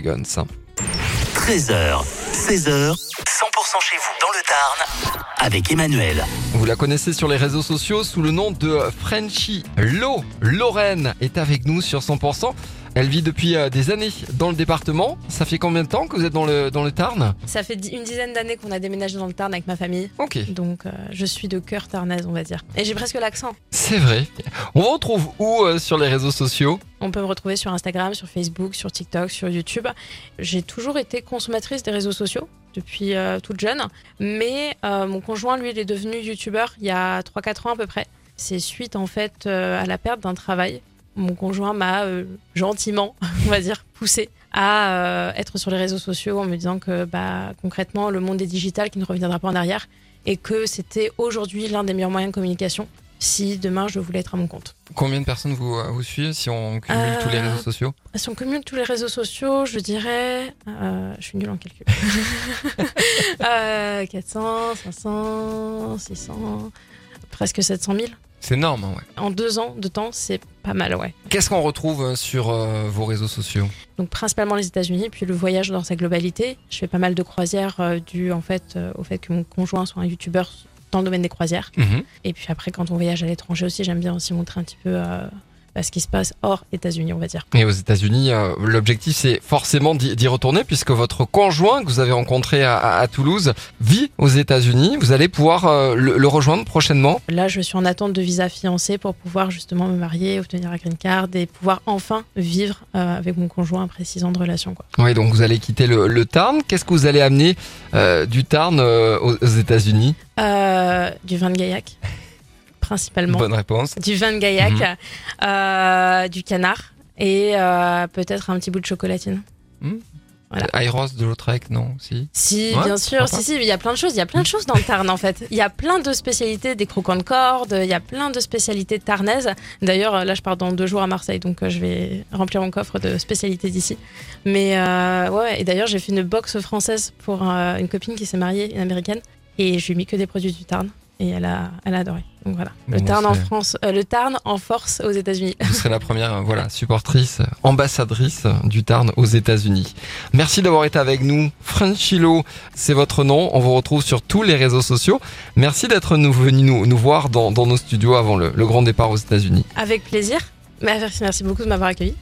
Dragons. 13h, 16h, 100% chez vous dans le Tarn avec Emmanuel. Vous la connaissez sur les réseaux sociaux sous le nom de Frenchy Lo. Lorraine est avec nous sur 100%. Elle vit depuis euh, des années dans le département. Ça fait combien de temps que vous êtes dans le, dans le Tarn? Ça fait une dizaine d'années qu'on a déménagé dans le Tarn avec ma famille. Ok, Donc euh, je suis de cœur tarnaise, on va dire. Et j'ai presque l'accent. c'est vrai. On vous retrouve où euh, sur les réseaux sociaux? On peut me retrouver sur Instagram, sur Facebook, sur TikTok, sur YouTube. J'ai toujours été consommatrice des réseaux sociaux depuis euh, toute jeune. Mais euh, mon conjoint, lui, il est devenu youtubeur il y a 3-4 ans à peu près. C'est suite en fait euh, à la perte d'un travail. Mon conjoint m'a euh, gentiment, on va dire, poussé à euh, être sur les réseaux sociaux en me disant que bah, concrètement, le monde est digital, qui ne reviendra pas en arrière, et que c'était aujourd'hui l'un des meilleurs moyens de communication si demain je voulais être à mon compte. Combien de personnes vous, euh, vous suivent si on cumule Euh, tous les réseaux sociaux? Si on cumule tous les réseaux sociaux, je dirais. euh, je suis nulle en calcul. Euh, 400, 500, 600, presque 700 000. C'est énorme, hein, ouais. En deux ans de temps, c'est pas mal, ouais. Qu'est-ce qu'on retrouve euh, sur euh, vos réseaux sociaux? Donc principalement les États-Unis, puis le voyage dans sa globalité. Je fais pas mal de croisières euh, dû en fait euh, au fait que mon conjoint soit un youtubeur dans le domaine des croisières. Mhm. Et puis après, quand on voyage à l'étranger aussi, j'aime bien aussi montrer un petit peu bah, ce qui se passe hors États-Unis, on va dire. Et aux États-Unis, euh, l'objectif c'est forcément d'y retourner puisque votre conjoint que vous avez rencontré à, à- à Toulouse vit aux États-Unis. Vous allez pouvoir euh, le, le rejoindre prochainement. Là, je suis en attente de visa fiancé pour pouvoir justement me marier, obtenir un green card et pouvoir enfin vivre euh, avec mon conjoint après six ans de relation. Quoi. Oui, donc vous allez quitter le, le Tarn. Qu'est-ce que vous allez amener du Tarn aux, aux États-Unis? Du vin de Gaillac, principalement. Bonne réponse. Du vin de Gaillac, Mhm. euh, du canard et euh, peut-être un petit bout de chocolatine. Voilà. Airos de Lautrec, non Si. Si, Ouais, bien sûr, si, si, il y a plein de choses. Il y a plein de choses dans le Tarn en fait. Il y a plein de spécialités, des croquants de corde, il y a plein de spécialités tarnaises. D'ailleurs, là, je pars dans deux jours à Marseille, donc euh, je vais remplir mon coffre de spécialités d'ici. Mais euh, ouais, et d'ailleurs, j'ai fait une box française pour euh, une copine qui s'est mariée, une américaine, et je lui ai mis que des produits du Tarn. Et elle a, elle a adoré. Donc voilà. Le Bon, Tarn en France, euh, le Tarn en force aux États-Unis. Vous serez la première, euh, voilà, supportrice, ambassadrice du Tarn aux États-Unis. Merci d'avoir été avec nous. Franchilo, c'est votre nom. On vous retrouve sur tous les réseaux sociaux. Merci d'être nous, venu nous, nous voir dans, dans nos studios avant le, le grand départ aux États-Unis. Avec plaisir. Merci, merci beaucoup de m'avoir accueilli.